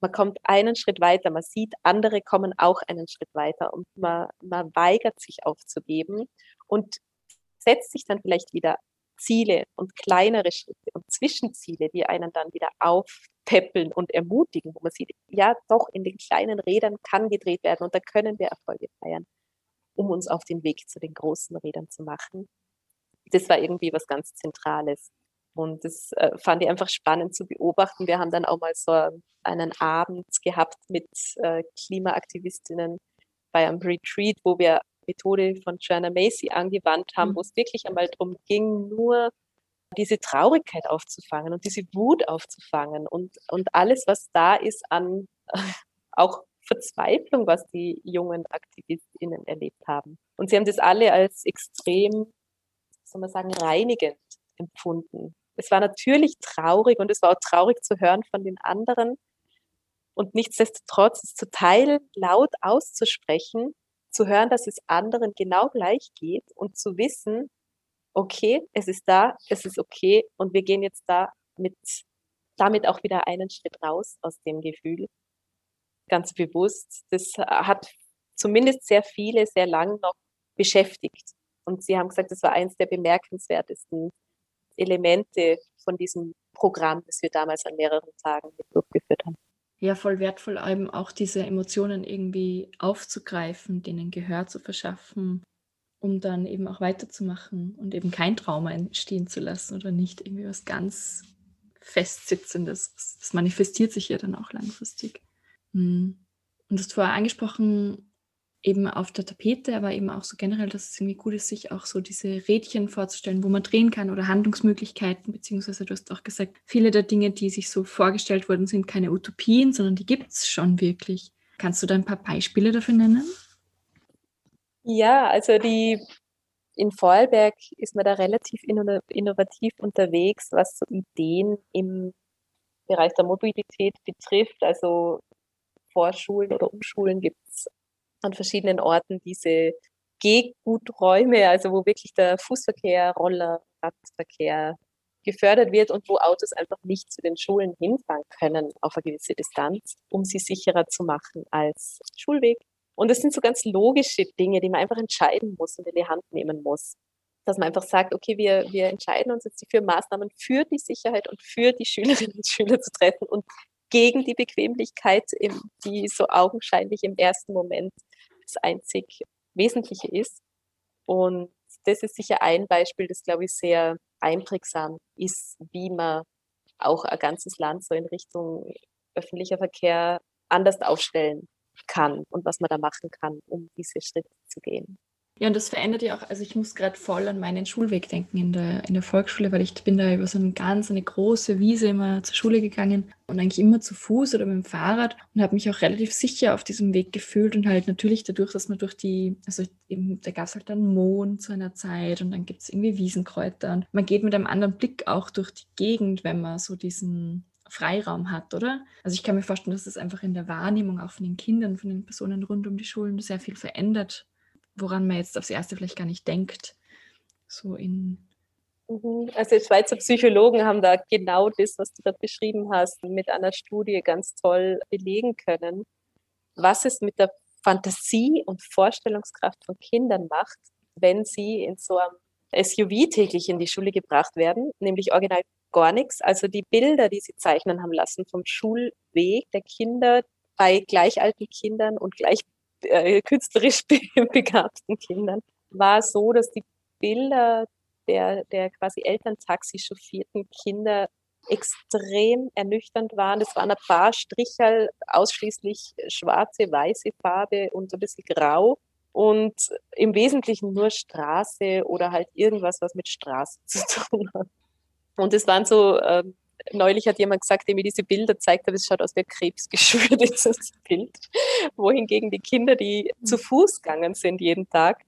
man kommt einen Schritt weiter, man sieht, andere kommen auch einen Schritt weiter und man, man weigert sich aufzugeben und setzt sich dann vielleicht wieder Ziele und kleinere Schritte und Zwischenziele, die einen dann wieder aufpäppeln und ermutigen, wo man sieht, ja, doch, in den kleinen Rädern kann gedreht werden und da können wir Erfolge feiern, um uns auf den Weg zu den großen Rädern zu machen. Das war irgendwie was ganz Zentrales. Und das äh, fand ich einfach spannend zu beobachten. Wir haben dann auch mal so einen Abend gehabt mit äh, Klimaaktivistinnen bei einem Retreat, wo wir Methode von Joanna Macy angewandt haben, mhm. wo es wirklich einmal darum ging, nur diese Traurigkeit aufzufangen und diese Wut aufzufangen und, und alles, was da ist an auch Verzweiflung, was die jungen AktivistInnen erlebt haben. Und sie haben das alle als extrem, soll man sagen, reinigend empfunden es war natürlich traurig und es war auch traurig zu hören von den anderen. Und nichtsdestotrotz es zu teilen, laut auszusprechen, zu hören, dass es anderen genau gleich geht und zu wissen, okay, es ist da, es ist okay und wir gehen jetzt da mit, damit auch wieder einen Schritt raus aus dem Gefühl. Ganz bewusst. Das hat zumindest sehr viele sehr lang noch beschäftigt. Und sie haben gesagt, das war eines der bemerkenswertesten Elemente von diesem Programm, das wir damals an mehreren Tagen durchgeführt haben. Ja, voll wertvoll, eben auch diese Emotionen irgendwie aufzugreifen, denen Gehör zu verschaffen, um dann eben auch weiterzumachen und eben kein Trauma entstehen zu lassen oder nicht irgendwie was ganz Festsitzendes. Das manifestiert sich ja dann auch langfristig. Hm. Und du hast vorher angesprochen, eben auf der Tapete, aber eben auch so generell, dass es irgendwie gut ist, sich auch so diese Rädchen vorzustellen, wo man drehen kann oder Handlungsmöglichkeiten, beziehungsweise du hast auch gesagt, viele der Dinge, die sich so vorgestellt wurden, sind keine Utopien, sondern die gibt es schon wirklich. Kannst du da ein paar Beispiele dafür nennen? Ja, also die in Vorarlberg ist man da relativ innovativ unterwegs, was so Ideen im Bereich der Mobilität betrifft. Also Vorschulen oder Umschulen gibt es an verschiedenen Orten diese Gehguträume, also wo wirklich der Fußverkehr, Roller, Radverkehr gefördert wird und wo Autos einfach nicht zu den Schulen hinfahren können auf eine gewisse Distanz, um sie sicherer zu machen als Schulweg. Und das sind so ganz logische Dinge, die man einfach entscheiden muss und in die Hand nehmen muss. Dass man einfach sagt, okay, wir, wir entscheiden uns jetzt für Maßnahmen für die Sicherheit und für die Schülerinnen und Schüler zu treffen und gegen die Bequemlichkeit, die so augenscheinlich im ersten Moment das einzig Wesentliche ist. Und das ist sicher ein Beispiel, das, glaube ich, sehr einprägsam ist, wie man auch ein ganzes Land so in Richtung öffentlicher Verkehr anders aufstellen kann und was man da machen kann, um diese Schritte zu gehen. Ja, und das verändert ja auch, also ich muss gerade voll an meinen Schulweg denken in der, in der Volksschule, weil ich bin da über so eine ganz, eine große Wiese immer zur Schule gegangen und eigentlich immer zu Fuß oder mit dem Fahrrad und habe mich auch relativ sicher auf diesem Weg gefühlt und halt natürlich dadurch, dass man durch die, also eben, da gab es halt dann Mohn zu einer Zeit und dann gibt es irgendwie Wiesenkräuter und man geht mit einem anderen Blick auch durch die Gegend, wenn man so diesen Freiraum hat, oder? Also ich kann mir vorstellen, dass das einfach in der Wahrnehmung auch von den Kindern, von den Personen rund um die Schulen sehr viel verändert woran man jetzt aufs Erste vielleicht gar nicht denkt. So in. Mhm. Also Schweizer Psychologen haben da genau das, was du gerade beschrieben hast, mit einer Studie ganz toll belegen können, was es mit der Fantasie und Vorstellungskraft von Kindern macht, wenn sie in so einem SUV täglich in die Schule gebracht werden, nämlich original gar nichts. Also die Bilder, die sie zeichnen haben lassen vom Schulweg der Kinder bei gleichalten Kindern und gleich äh, künstlerisch begabten Kindern, war so, dass die Bilder der, der quasi Elterntaxi chauffierten Kinder extrem ernüchternd waren. Es waren ein paar Stricherl, ausschließlich schwarze, weiße Farbe und ein bisschen grau und im Wesentlichen nur Straße oder halt irgendwas, was mit Straße zu tun hat. Und es waren so ähm, neulich hat jemand gesagt, der mir diese Bilder zeigt hat, es schaut aus wie ein Krebsgeschwür, dieses Bild. Wohingegen die Kinder, die mhm. zu Fuß gegangen sind jeden Tag,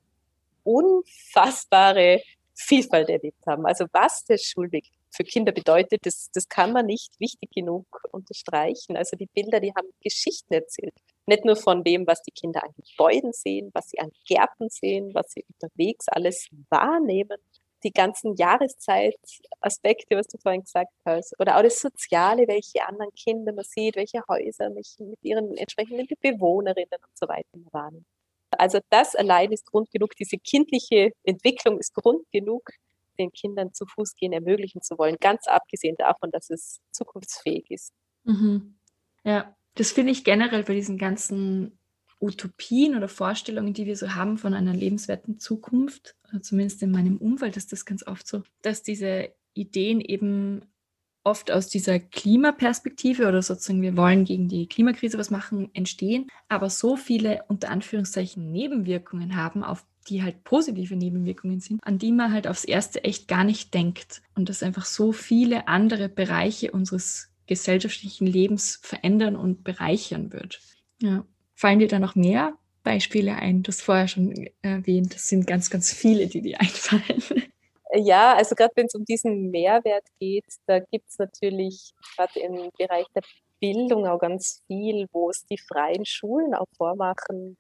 unfassbare Vielfalt erlebt haben. Also was der Schulweg für Kinder bedeutet, das, das kann man nicht wichtig genug unterstreichen. Also die Bilder, die haben Geschichten erzählt. Nicht nur von dem, was die Kinder an Gebäuden sehen, was sie an Gärten sehen, was sie unterwegs alles wahrnehmen, die ganzen Jahreszeitaspekte, was du vorhin gesagt hast, oder auch das Soziale, welche anderen Kinder man sieht, welche Häuser mit ihren entsprechenden Bewohnerinnen und so weiter waren. Also das allein ist Grund genug, diese kindliche Entwicklung ist Grund genug, den Kindern zu Fuß gehen ermöglichen zu wollen, ganz abgesehen davon, dass es zukunftsfähig ist. Mhm. Ja, das finde ich generell bei diesen ganzen Utopien oder Vorstellungen, die wir so haben von einer lebenswerten Zukunft, zumindest in meinem Umfeld ist das ganz oft so, dass diese Ideen eben oft aus dieser Klimaperspektive oder sozusagen wir wollen gegen die Klimakrise was machen, entstehen, aber so viele unter Anführungszeichen Nebenwirkungen haben, auf die halt positive Nebenwirkungen sind, an die man halt aufs erste echt gar nicht denkt und das einfach so viele andere Bereiche unseres gesellschaftlichen Lebens verändern und bereichern wird. Ja. Fallen dir da noch mehr Beispiele ein? Du hast vorher schon erwähnt, das sind ganz, ganz viele, die dir einfallen. Ja, also gerade wenn es um diesen Mehrwert geht, da gibt es natürlich gerade im Bereich der Bildung auch ganz viel, wo es die freien Schulen auch vormachen,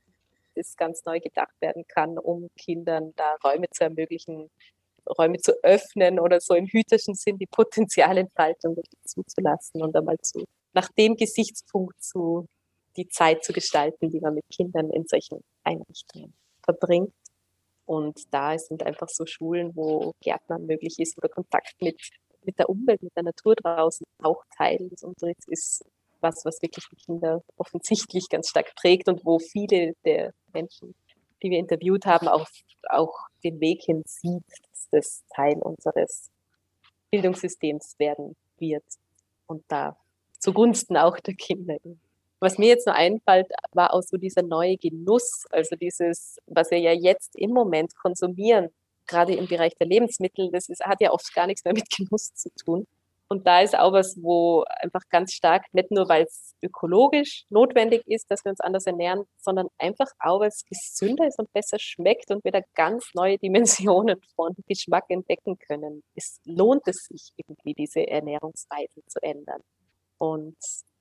das ganz neu gedacht werden kann, um Kindern da Räume zu ermöglichen, Räume zu öffnen oder so im hüterschen Sinn die Potenzialentfaltung zuzulassen und einmal zu, nach dem Gesichtspunkt zu die Zeit zu gestalten, die man mit Kindern in solchen Einrichtungen verbringt. Und da sind einfach so Schulen, wo Gärtnern möglich ist oder Kontakt mit, mit der Umwelt, mit der Natur draußen auch Teil des Unterrichts ist, was, was wirklich die Kinder offensichtlich ganz stark prägt und wo viele der Menschen, die wir interviewt haben, auch, auch den Weg hin sieht, dass das Teil unseres Bildungssystems werden wird und da zugunsten auch der Kinder was mir jetzt nur einfällt, war auch so dieser neue Genuss, also dieses, was wir ja jetzt im Moment konsumieren, gerade im Bereich der Lebensmittel, das ist, hat ja oft gar nichts mehr mit Genuss zu tun. Und da ist auch was, wo einfach ganz stark, nicht nur weil es ökologisch notwendig ist, dass wir uns anders ernähren, sondern einfach auch, weil es gesünder ist und besser schmeckt und wir da ganz neue Dimensionen von Geschmack entdecken können. Es lohnt es sich irgendwie, diese Ernährungsweisen zu ändern. Und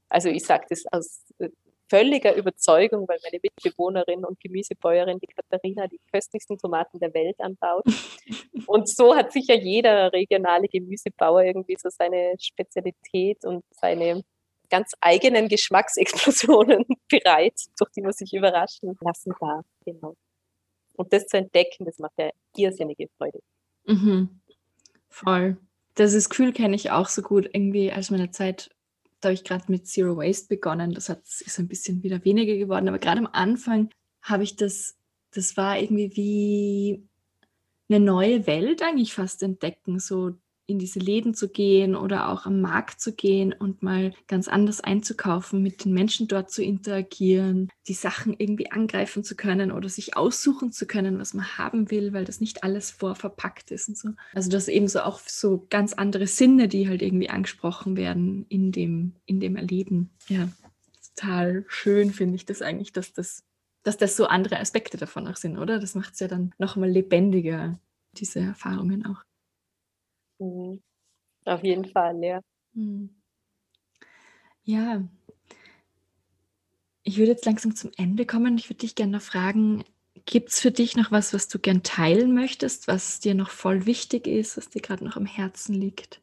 also ich sage das aus äh, völliger Überzeugung, weil meine Mitbewohnerin und Gemüsebäuerin, die Katharina, die köstlichsten Tomaten der Welt anbaut. Und so hat sicher jeder regionale Gemüsebauer irgendwie so seine Spezialität und seine ganz eigenen Geschmacksexplosionen bereit, durch die man sich überraschen lassen darf. Genau. Und das zu entdecken, das macht ja irrsinnige Freude. Mhm. Voll. Das ist Gefühl kenne ich auch so gut irgendwie als meine Zeit da habe ich gerade mit Zero Waste begonnen. Das hat, ist ein bisschen wieder weniger geworden. Aber gerade am Anfang habe ich das, das war irgendwie wie eine neue Welt eigentlich fast entdecken. So in diese Läden zu gehen oder auch am Markt zu gehen und mal ganz anders einzukaufen, mit den Menschen dort zu interagieren, die Sachen irgendwie angreifen zu können oder sich aussuchen zu können, was man haben will, weil das nicht alles vorverpackt ist und so. Also das eben so auch so ganz andere Sinne, die halt irgendwie angesprochen werden in dem, in dem Erleben. Ja, total schön finde ich das eigentlich, dass das, dass das so andere Aspekte davon auch sind, oder? Das macht es ja dann nochmal lebendiger, diese Erfahrungen auch. Mhm. Auf jeden Fall, ja. Mhm. Ja. Ich würde jetzt langsam zum Ende kommen. Ich würde dich gerne noch fragen, gibt es für dich noch was, was du gern teilen möchtest, was dir noch voll wichtig ist, was dir gerade noch am Herzen liegt?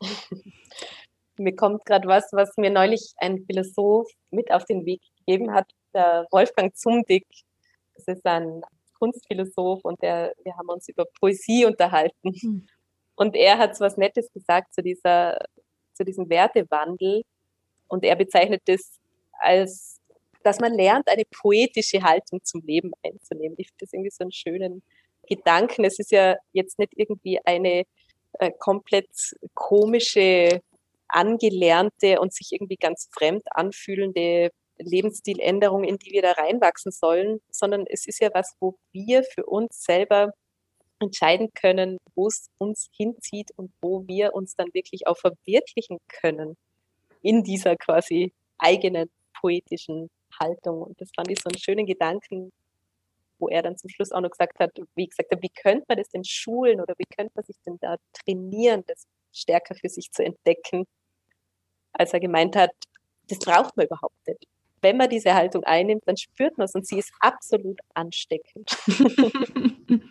mir kommt gerade was, was mir neulich ein Philosoph mit auf den Weg gegeben hat, der Wolfgang Zumdick. Das ist ein Kunstphilosoph und der, wir haben uns über Poesie unterhalten. Mhm. Und er hat so was Nettes gesagt zu, dieser, zu diesem Wertewandel. Und er bezeichnet das als, dass man lernt, eine poetische Haltung zum Leben einzunehmen. Ich finde das irgendwie so einen schönen Gedanken. Es ist ja jetzt nicht irgendwie eine äh, komplett komische, angelernte und sich irgendwie ganz fremd anfühlende Lebensstiländerung, in die wir da reinwachsen sollen, sondern es ist ja was, wo wir für uns selber entscheiden können, wo es uns hinzieht und wo wir uns dann wirklich auch verwirklichen können in dieser quasi eigenen poetischen Haltung. Und das fand ich so einen schönen Gedanken, wo er dann zum Schluss auch noch gesagt hat, wie gesagt, wie könnte man das denn schulen oder wie könnte man sich denn da trainieren, das stärker für sich zu entdecken, als er gemeint hat, das braucht man überhaupt nicht wenn man diese Haltung einnimmt, dann spürt man es und sie ist absolut ansteckend.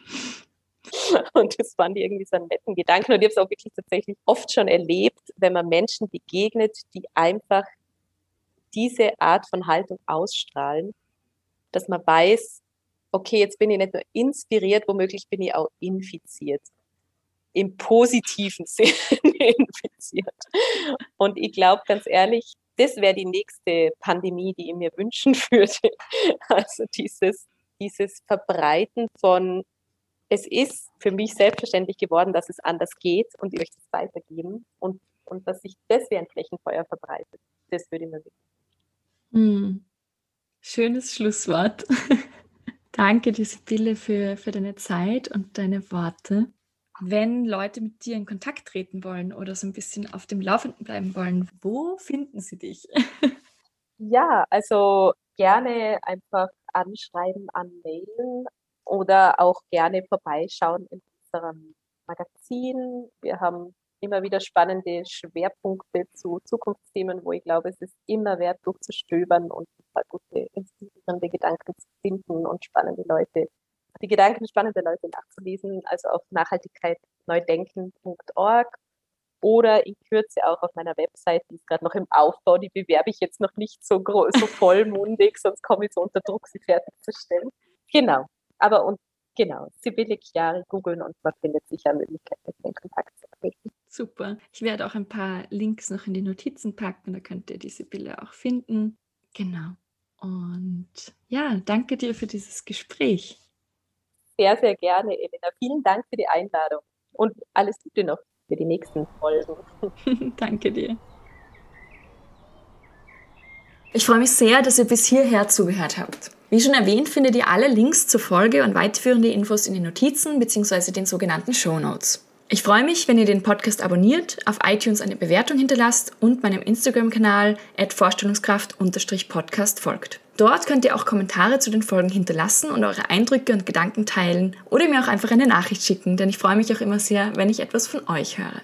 und das fand ich irgendwie so einen netten Gedanken. Und ich habe es auch wirklich tatsächlich oft schon erlebt, wenn man Menschen begegnet, die einfach diese Art von Haltung ausstrahlen, dass man weiß, okay, jetzt bin ich nicht nur inspiriert, womöglich bin ich auch infiziert. Im positiven Sinne infiziert. Und ich glaube ganz ehrlich, das wäre die nächste Pandemie, die ich mir wünschen würde. Also dieses, dieses Verbreiten von, es ist für mich selbstverständlich geworden, dass es anders geht und ich möchte es weitergeben und, und dass sich das wie ein Flächenfeuer verbreitet. Das würde ich mir wünschen. Hm. Schönes Schlusswort. Danke dir, Sibylle, für, für deine Zeit und deine Worte wenn Leute mit dir in Kontakt treten wollen oder so ein bisschen auf dem Laufenden bleiben wollen, wo finden sie dich? Ja, also gerne einfach anschreiben, anmailen oder auch gerne vorbeischauen in unserem Magazin. Wir haben immer wieder spannende Schwerpunkte zu Zukunftsthemen, wo ich glaube, es ist immer wert, durchzustöbern und ein paar gute, inspirierende Gedanken zu finden und spannende Leute die Gedanken spannender Leute nachzulesen, also auf nachhaltigkeitneudenken.org oder in Kürze auch auf meiner Website, die ist gerade noch im Aufbau, die bewerbe ich jetzt noch nicht so, so vollmundig, sonst komme ich so unter Druck, sie fertigzustellen. Genau, aber und genau, Sibylle Chiari googeln und man findet sicher Möglichkeiten, in Kontakt zu treten. Super. Ich werde auch ein paar Links noch in die Notizen packen, da könnt ihr die Sibylle auch finden. Genau. Und ja, danke dir für dieses Gespräch sehr, sehr gerne, Elena. Vielen Dank für die Einladung und alles Gute noch für die nächsten Folgen. Danke dir. Ich freue mich sehr, dass ihr bis hierher zugehört habt. Wie schon erwähnt, findet ihr alle Links zur Folge und weiterführende Infos in den Notizen bzw. den sogenannten Show Notes. Ich freue mich, wenn ihr den Podcast abonniert, auf iTunes eine Bewertung hinterlasst und meinem Instagram-Kanal vorstellungskraft-podcast folgt. Dort könnt ihr auch Kommentare zu den Folgen hinterlassen und eure Eindrücke und Gedanken teilen oder mir auch einfach eine Nachricht schicken, denn ich freue mich auch immer sehr, wenn ich etwas von euch höre.